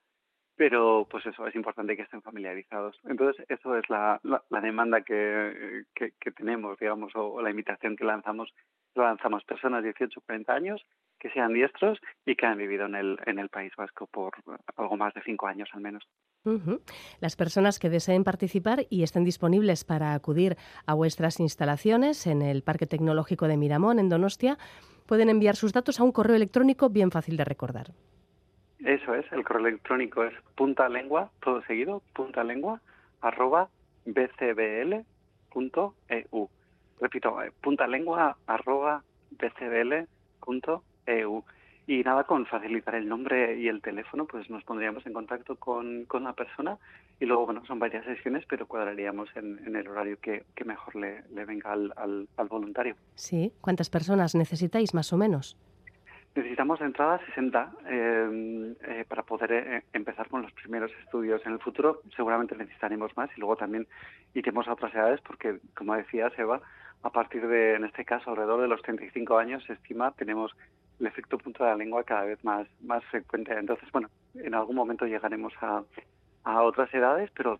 Pero pues eso es importante que estén familiarizados. Entonces eso es la, la, demanda que, que, tenemos digamos o, la invitación que lanzamos lanzamos personas de 18 40 años que sean diestros y que han vivido en el en el País Vasco por algo más de cinco años al menos las personas que deseen participar y estén disponibles para acudir a vuestras instalaciones en el Parque Tecnológico de Miramón en Donostia pueden enviar sus datos a un correo electrónico bien fácil de recordar. Eso es, el correo electrónico es punta lengua, todo seguido, punta lengua, arroba bcbl.eu. Repito, eh, punta lengua, arroba bcbl.eu. Y nada, con facilitar el nombre y el teléfono, pues nos pondríamos en contacto con, con la persona y luego, bueno, son varias sesiones, pero cuadraríamos en, en el horario que, que mejor le, le venga al, al, al, voluntario. Sí, ¿cuántas personas necesitáis más o menos? Necesitamos de entrada 60 eh, eh, para poder eh, empezar con los primeros estudios. En el futuro seguramente necesitaremos más y luego también iremos a otras edades porque, como decía Seba, a partir de, en este caso, alrededor de los 35 años se estima, tenemos el efecto punto de la lengua cada vez más, más frecuente. Entonces, bueno, en algún momento llegaremos a, a otras edades, pero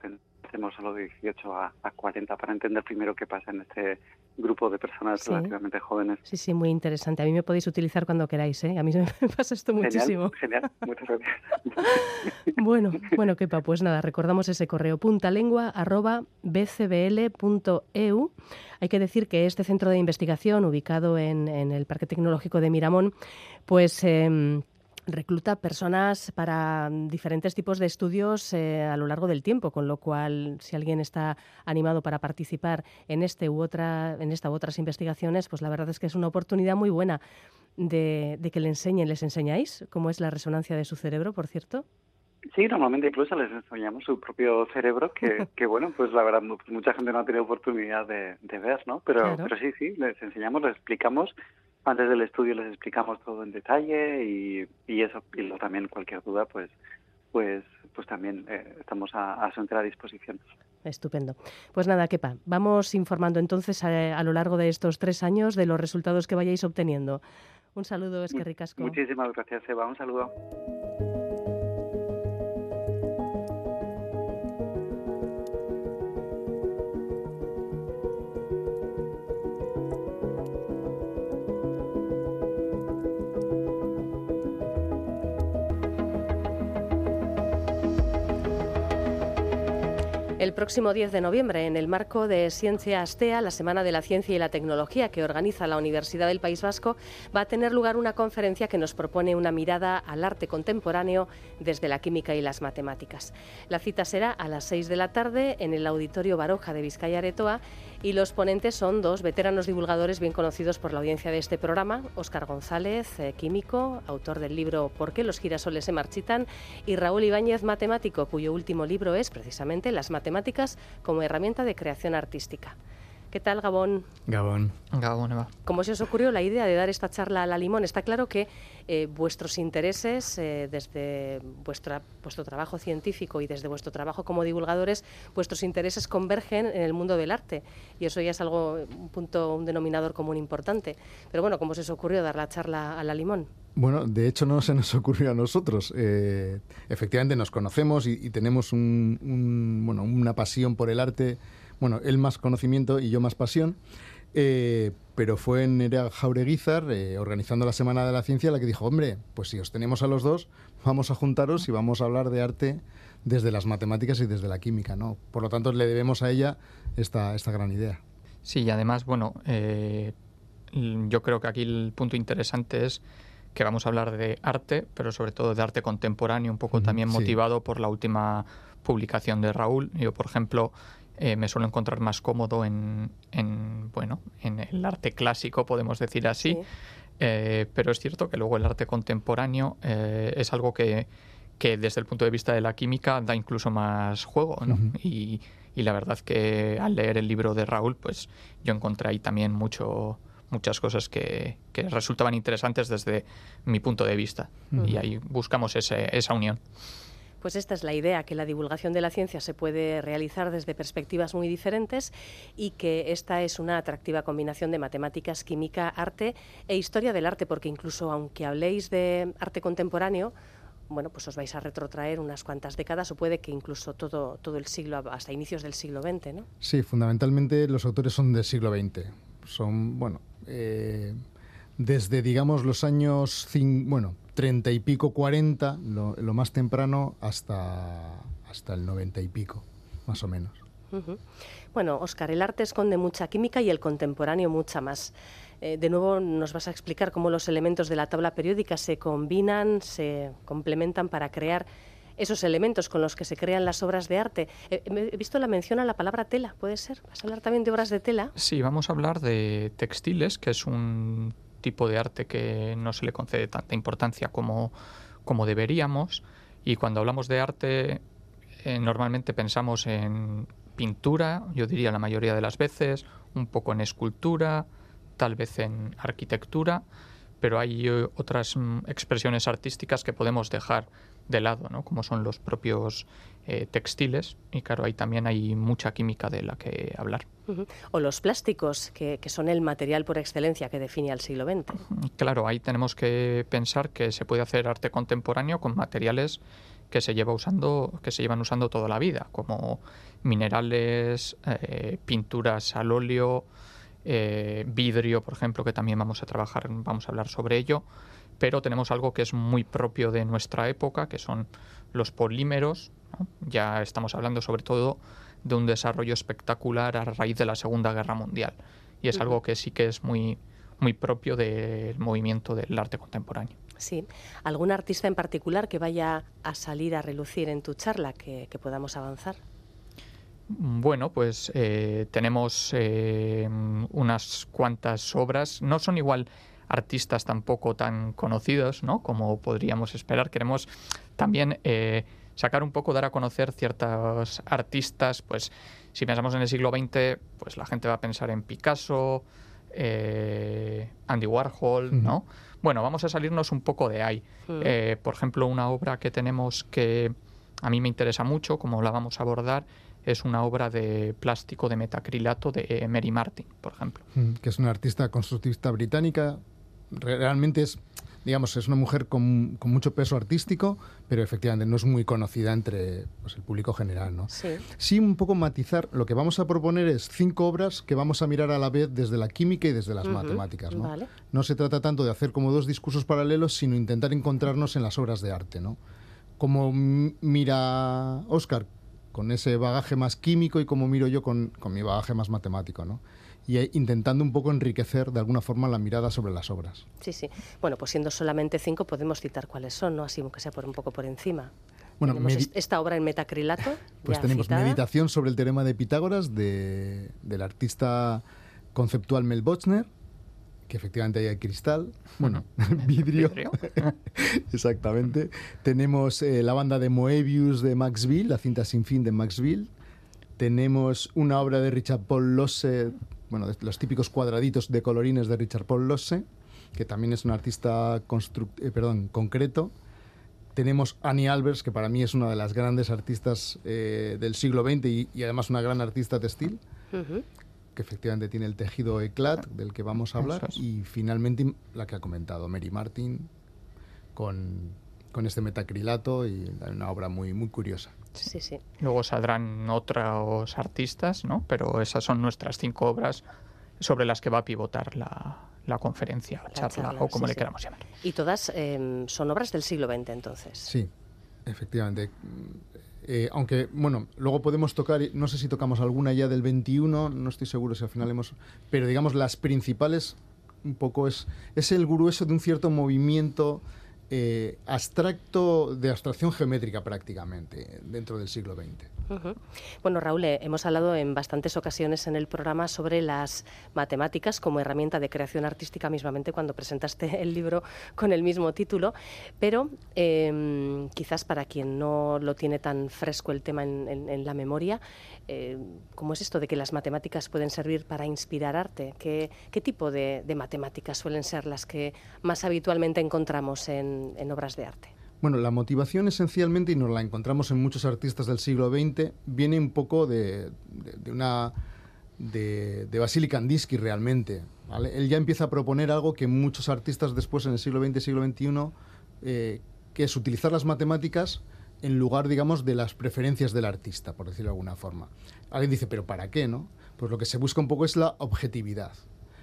tenemos solo de 18 a, a, 40 para entender primero qué pasa en este grupo de personas sí. relativamente jóvenes. Sí, sí, muy interesante. A mí me podéis utilizar cuando queráis, ¿eh? A mí me pasa esto genial, muchísimo. Genial, muchas gracias. bueno, bueno, Kepa, pues nada, recordamos ese correo puntalengua arroba bcbl.eu. Hay que decir que este centro de investigación, ubicado en, en el Parque Tecnológico de Miramón, pues... Eh, recluta personas para diferentes tipos de estudios eh, a lo largo del tiempo, con lo cual si alguien está animado para participar en este u otra en esta u otras investigaciones, pues la verdad es que es una oportunidad muy buena de, de que le enseñen, les enseñáis cómo es la resonancia de su cerebro, por cierto. Sí, normalmente incluso les enseñamos su propio cerebro, que, que bueno, pues la verdad mucha gente no ha tenido oportunidad de, de ver, ¿no? Pero, claro. pero sí, sí, les enseñamos, les explicamos antes del estudio les explicamos todo en detalle y, y eso y luego también cualquier duda pues pues pues también eh, estamos a, a, su entera disposición. Estupendo. Pues nada, Kepa, vamos informando entonces a, a, lo largo de estos tres años de los resultados que vayáis obteniendo. Un saludo, es que ricasco. Muchísimas gracias, Eva. Un saludo. El próximo 10 de noviembre, en el marco de Ciencia Astea, la Semana de la Ciencia y la Tecnología que organiza la Universidad del País Vasco, va a tener lugar una conferencia que nos propone una mirada al arte contemporáneo desde la química y las matemáticas. La cita será a las 6 de la tarde en el Auditorio Baroja de Vizcaya Aretoa y los ponentes son dos veteranos divulgadores bien conocidos por la audiencia de este programa, Óscar González, eh, químico, autor del libro ¿Por qué los girasoles se marchitan? y Raúl Ibáñez, matemático, cuyo último libro es precisamente Las matemáticas como herramienta de creación artística. ¿Qué tal, Gabón? Gabón. Gabón, Eva. ¿Cómo se os ocurrió la idea de dar esta charla a la Limón? Está claro que eh, vuestros intereses, eh, desde vuestra, vuestro trabajo científico y desde vuestro trabajo como divulgadores, vuestros intereses convergen en el mundo del arte. Y eso ya es algo, un punto, un denominador común importante. Pero bueno, ¿cómo se os ocurrió dar la charla a la Limón? Bueno, de hecho no se nos ocurrió a nosotros. Eh, efectivamente nos conocemos y, tenemos un, bueno, una pasión por el arte. Bueno, él más conocimiento y yo más pasión. Eh, pero fue Nerea Jaureguizar, eh, organizando la Semana de la Ciencia, la que dijo, hombre, pues si os tenemos a los dos, vamos a juntaros y vamos a hablar de arte desde las matemáticas y desde la química, ¿no? Por lo tanto, le debemos a ella esta, esta gran idea. Sí, y además, bueno, yo creo que aquí el punto interesante es que vamos a hablar de arte, pero sobre todo de arte contemporáneo, un poco también motivado por la última publicación de Raúl. Yo, por ejemplo, eh, me suelo encontrar más cómodo en, bueno, en el arte clásico, podemos decir así. Eh, pero es cierto que luego el arte contemporáneo eh, es algo que, que, desde el punto de vista de la química da incluso más juego, ¿no? y, y, la verdad que al leer el libro de Raúl, pues yo encontré ahí también mucho, muchas cosas que, resultaban interesantes desde mi punto de vista. Y ahí buscamos esa unión. Pues esta es la idea, que la divulgación de la ciencia se puede realizar desde perspectivas muy diferentes y que esta es una atractiva combinación de matemáticas, química, arte e historia del arte, porque incluso aunque habléis de arte contemporáneo, bueno, pues os vais a retrotraer unas cuantas décadas o puede que incluso todo, todo el siglo, hasta inicios del siglo XX, ¿no? Sí, fundamentalmente los autores son del siglo XX. Son, bueno, eh, desde, digamos, los años, bueno, 30 y pico, 40, lo, más temprano, hasta, hasta el 90 y pico, más o menos. Bueno, Oscar, el arte esconde mucha química y el contemporáneo mucha más. Eh, de nuevo nos vas a explicar cómo los elementos de la tabla periódica se combinan, se complementan para crear esos elementos con los que se crean las obras de arte. Eh, he visto la mención a la palabra tela, ¿puede ser? ¿Vas a hablar también de obras de tela? Sí, vamos a hablar de textiles, que es un tipo de arte que no se le concede tanta importancia como, como deberíamos. Y cuando hablamos de arte, eh, normalmente pensamos en pintura, yo diría la mayoría de las veces, un poco en escultura, tal vez en arquitectura, pero hay eh, otras mm, expresiones artísticas que podemos dejar de lado, ¿no? como son los propios eh, textiles. Y claro, ahí también hay mucha química de la que hablar. O los plásticos, que, son el material por excelencia que define al siglo XX. Claro, ahí tenemos que pensar que se puede hacer arte contemporáneo con materiales que se lleva usando, que se llevan usando toda la vida, como minerales, eh, pinturas al óleo, eh, vidrio, por ejemplo, que también vamos a trabajar, vamos a hablar sobre ello pero tenemos algo que es muy propio de nuestra época, que son los polímeros. Ya estamos hablando sobre todo de un desarrollo espectacular a raíz de la Segunda Guerra Mundial. Y es algo que sí que es muy, muy propio del movimiento del arte contemporáneo. Sí. ¿Algún artista en particular que vaya a salir a relucir en tu charla que, podamos avanzar? Bueno, pues eh, tenemos eh, unas cuantas obras. No son igual artistas tampoco tan conocidos, ¿no? Como podríamos esperar. Queremos también eh, sacar un poco, dar a conocer ciertos artistas, pues si pensamos en el siglo XX, pues la gente va a pensar en Picasso, eh, Andy Warhol, ¿no? Bueno, vamos a salirnos un poco de ahí. Eh, por ejemplo, una obra que tenemos que a mí me interesa mucho, como la vamos a abordar, es una obra de plástico de metacrilato de Mary Martin, por ejemplo. Que es una artista constructivista británica, realmente es digamos, es una mujer con, mucho peso artístico, pero efectivamente no es muy conocida entre pues, el público general. ¿no? Sí. sí, un poco matizar, lo que vamos a proponer es cinco obras que vamos a mirar a la vez desde la química y desde las matemáticas. ¿no? no se trata tanto de hacer como dos discursos paralelos, sino intentar encontrarnos en las obras de arte. ¿no? Como mira Oscar con ese bagaje más químico y como miro yo con, con mi bagaje más matemático. ¿no? Y e intentando un poco enriquecer de alguna forma la mirada sobre las obras. Sí, sí. Bueno, pues siendo solamente cinco podemos citar cuáles son, ¿no? Así aunque sea por un poco por encima. Bueno, esta obra en metacrilato. Pues tenemos Meditación sobre el teorema de Pitágoras de, del artista conceptual Mel Bochner, que efectivamente hay cristal, bueno, vidrio. Exactamente. Tenemos eh, la banda de Moebius de Maxville, la cinta sin fin de Maxville. Tenemos una obra de Richard Paul Losse bueno, los típicos cuadraditos de colorines de Richard Paul Losse, que también es un artista eh, perdón, concreto. Tenemos Annie Albers, que para mí es una de las grandes artistas eh, del siglo XX y, además una gran artista textil, que efectivamente tiene el tejido eclat del que vamos a hablar. Y finalmente la que ha comentado Mary Martin con, con este metacrilato y una obra muy, muy curiosa. Sí, sí. Luego saldrán otros artistas, ¿no? Pero esas son nuestras cinco obras sobre las que va a pivotar la, la conferencia, la charla, o como le queramos llamar. Y todas em, son obras del siglo XX, entonces. Sí, efectivamente. Eh, aunque, bueno, luego podemos tocar, no sé si tocamos alguna ya del 21, no estoy seguro si al final hemos... Pero digamos, las principales, un poco es, es el grueso de un cierto movimiento eh, abstracto de abstracción geométrica prácticamente dentro del siglo XX. Bueno, Raúl, eh, hemos hablado en bastantes ocasiones en el programa sobre las matemáticas como herramienta de creación artística, mismamente cuando presentaste el libro con el mismo título, pero em, quizás para quien no lo tiene tan fresco el tema en, la memoria, eh, ¿cómo es esto de que las matemáticas pueden servir para inspirar arte? ¿Qué, tipo de, matemáticas suelen ser las que más habitualmente encontramos en obras de arte? Bueno, la motivación esencialmente, y nos la encontramos en muchos artistas del siglo XX, viene un poco de, una de, de Vasily Kandinsky realmente. Él ya empieza a proponer algo que muchos artistas después en el siglo XX y siglo XXI, eh, que es utilizar las matemáticas en lugar, digamos, de las preferencias del artista, por decirlo de alguna forma. Alguien dice, pero ¿para qué, no? Pues lo que se busca un poco es la objetividad.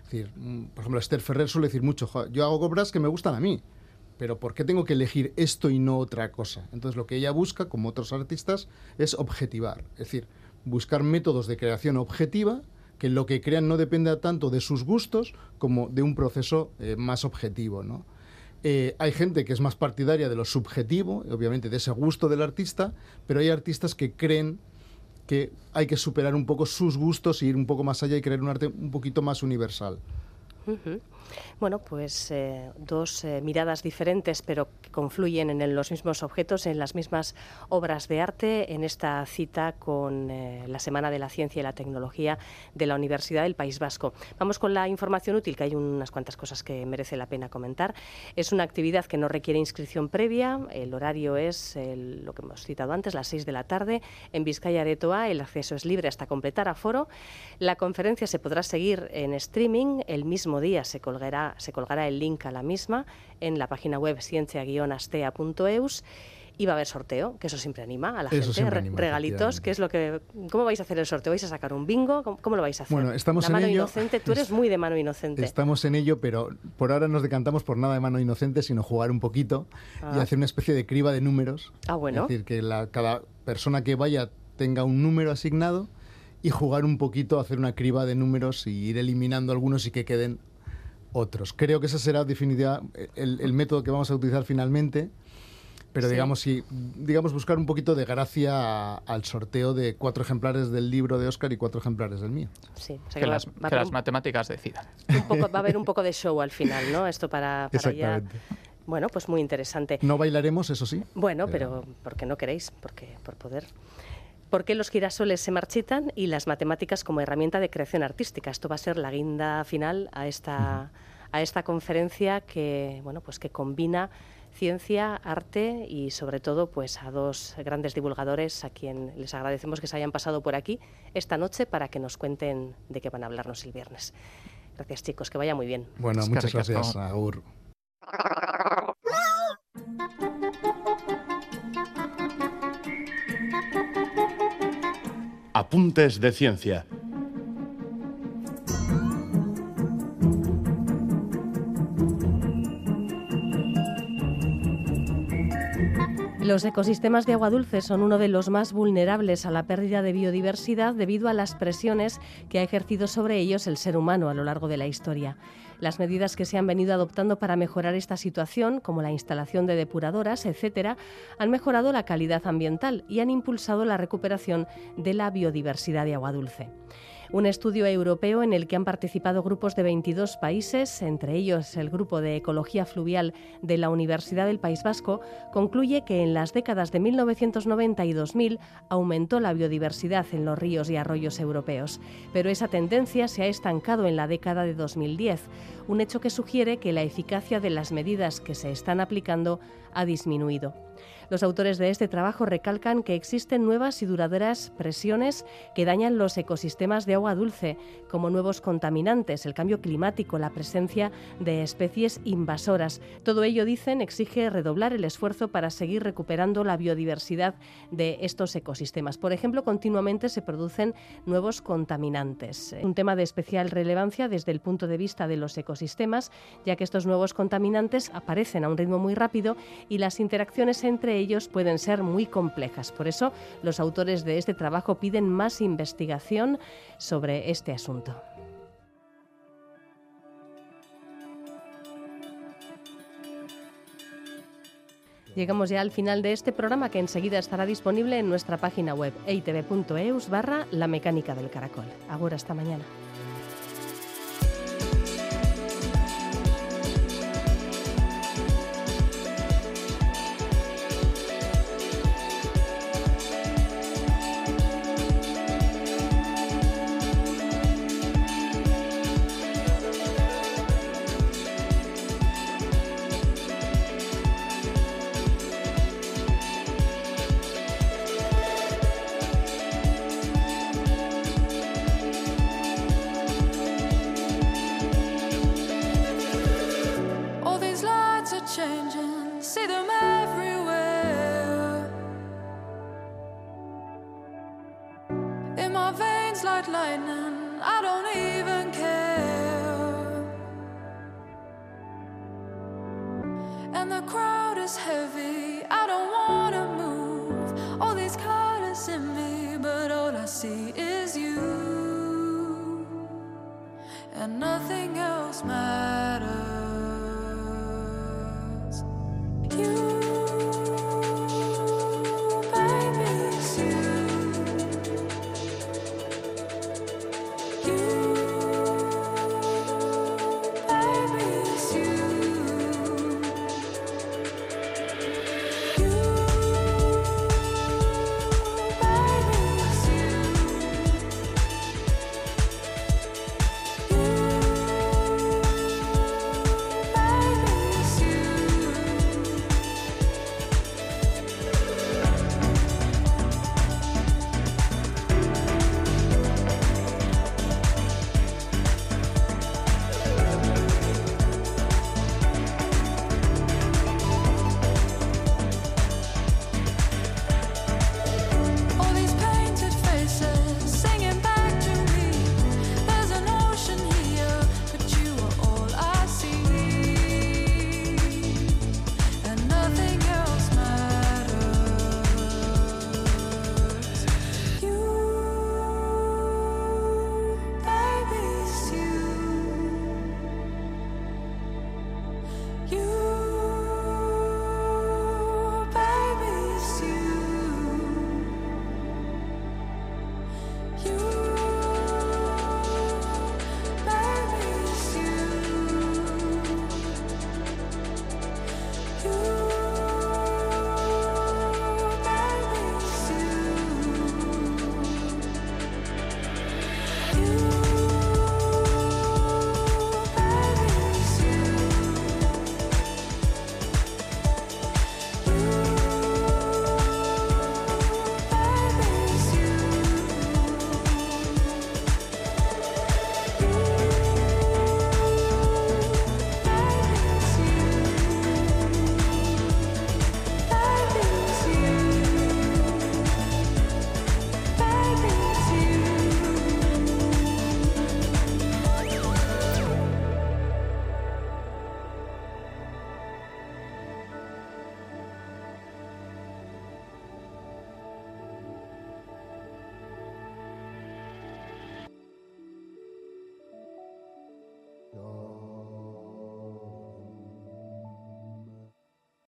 Decir, mm, por ejemplo, Esther Ferrer suele decir mucho, yo hago obras que me gustan a mí, pero ¿por qué tengo que elegir esto y no otra cosa? Entonces lo que ella busca, como otros artistas, es objetivar, es decir, buscar métodos de creación objetiva que lo que crean no dependa tanto de sus gustos como de un proceso eh, más objetivo, ¿no? Eh, hay gente que es más partidaria de lo subjetivo, obviamente de ese gusto del artista, pero hay artistas que creen que hay que superar un poco sus gustos y ir un poco más allá y crear un arte un poquito más universal. Bueno, pues eh, dos eh, miradas diferentes, pero que confluyen en los mismos objetos, en las mismas obras de arte, en esta cita con eh, la Semana de la Ciencia y la Tecnología de la Universidad del País Vasco. Vamos con la información útil, que hay unas cuantas cosas que merece la pena comentar. Es una actividad que no requiere inscripción previa, el horario es lo que hemos citado antes, las 6 de la tarde, en Vizcaya de Toa, el acceso es libre hasta completar aforo. La conferencia se podrá seguir en streaming, el mismo día se colgará se colgará el link a la misma en la página web ciencia-astea.eus y va a haber sorteo, que eso siempre anima a la gente, regalitos, ¿qué es lo que cómo vais a hacer el sorteo? ¿Vais a sacar un bingo? ¿Cómo, lo vais a hacer? Bueno, estamos la mano inocente, tú eres muy de mano inocente. Estamos en ello, pero por ahora nos decantamos por nada de mano inocente, sino jugar un poquito y ah. hacer una especie de criba de números. Ah, bueno. Es decir, que la, cada persona que vaya tenga un número asignado y jugar un poquito, hacer una criba de números y ir eliminando algunos y que queden otros. Creo que ese será definitiva el, método que vamos a utilizar finalmente. Pero digamos, si, digamos, buscar un poquito de gracia al sorteo de cuatro ejemplares del libro de Oscar y cuatro ejemplares del mío. Sí, que, las, matemáticas decidan. va a haber un poco de show al final, ¿no? Esto para, para Bueno, pues muy interesante. No bailaremos, eso sí. Bueno, pero, ¿por qué no queréis? Porque por poder por qué los girasoles se marchitan y las matemáticas como herramienta de creación artística. Esto va a ser la guinda final a esta, a esta conferencia que, bueno, pues que combina ciencia, arte y sobre todo pues a dos grandes divulgadores a quien les agradecemos que se hayan pasado por aquí esta noche para que nos cuenten de qué van a hablarnos el viernes. Gracias chicos, que vaya muy bien. Bueno, muchas gracias, Agur. Apuntes de Ciencia. Los ecosistemas de agua dulce son uno de los más vulnerables a la pérdida de biodiversidad debido a las presiones que ha ejercido sobre ellos el ser humano a lo largo de la historia. Las medidas que se han venido adoptando para mejorar esta situación, como la instalación de depuradoras, etc., han mejorado la calidad ambiental y han impulsado la recuperación de la biodiversidad de agua dulce. Un estudio europeo en el que han participado grupos de 22 países, entre ellos el Grupo de Ecología Fluvial de la Universidad del País Vasco, concluye que en las décadas de 1990 y 2000 aumentó la biodiversidad en los ríos y arroyos europeos. Pero esa tendencia se ha estancado en la década de 2010, un hecho que sugiere que la eficacia de las medidas que se están aplicando ha disminuido. Los autores de este trabajo recalcan que existen nuevas y duraderas presiones que dañan los ecosistemas de agua dulce, como nuevos contaminantes, el cambio climático, la presencia de especies invasoras. Todo ello, dicen, exige redoblar el esfuerzo para seguir recuperando la biodiversidad de estos ecosistemas. Por ejemplo, continuamente se producen nuevos contaminantes. Un tema de especial relevancia desde el punto de vista de los ecosistemas, ya que estos nuevos contaminantes aparecen a un ritmo muy rápido y las interacciones entre ellos pueden ser muy complejas. Por eso, los autores de este trabajo piden más investigación sobre este asunto. Llegamos ya al final de este programa que enseguida estará disponible en nuestra página web eitv.eus barra la mecánica del caracol. Ahora hasta mañana.